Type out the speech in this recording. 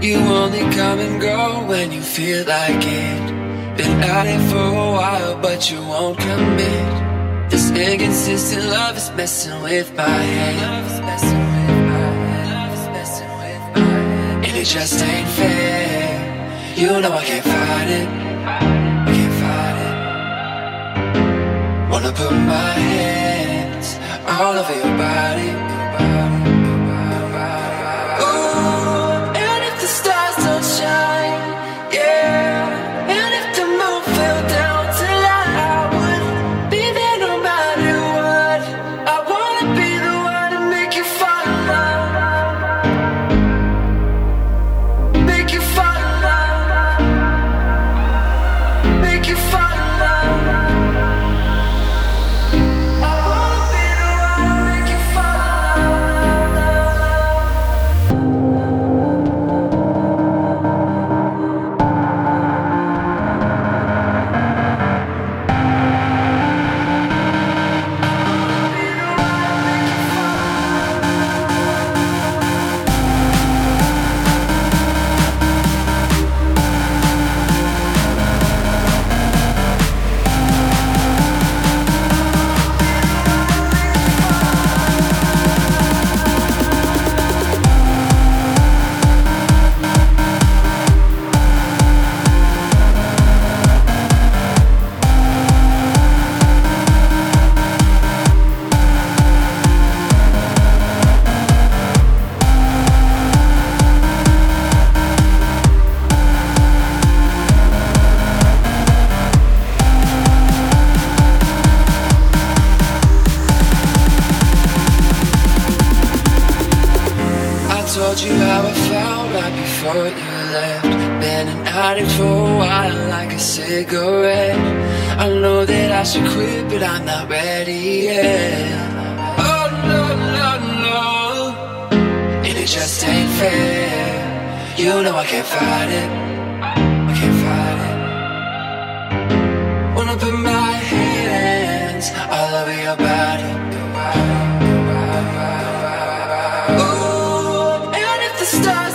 You only come and go when you feel like it. Been at it for a while, but you won't commit. This inconsistent love is messing with my head. And it just ain't fair. You know I can't fight it. I can't fight it. Wanna put my hands all over your body. Told you how I felt right before you left. Been an addict for a while, like a cigarette. I know that I should quit, but I'm not ready yet. Oh no, no, no. And it just ain't fair. You know I can't fight it. Stop.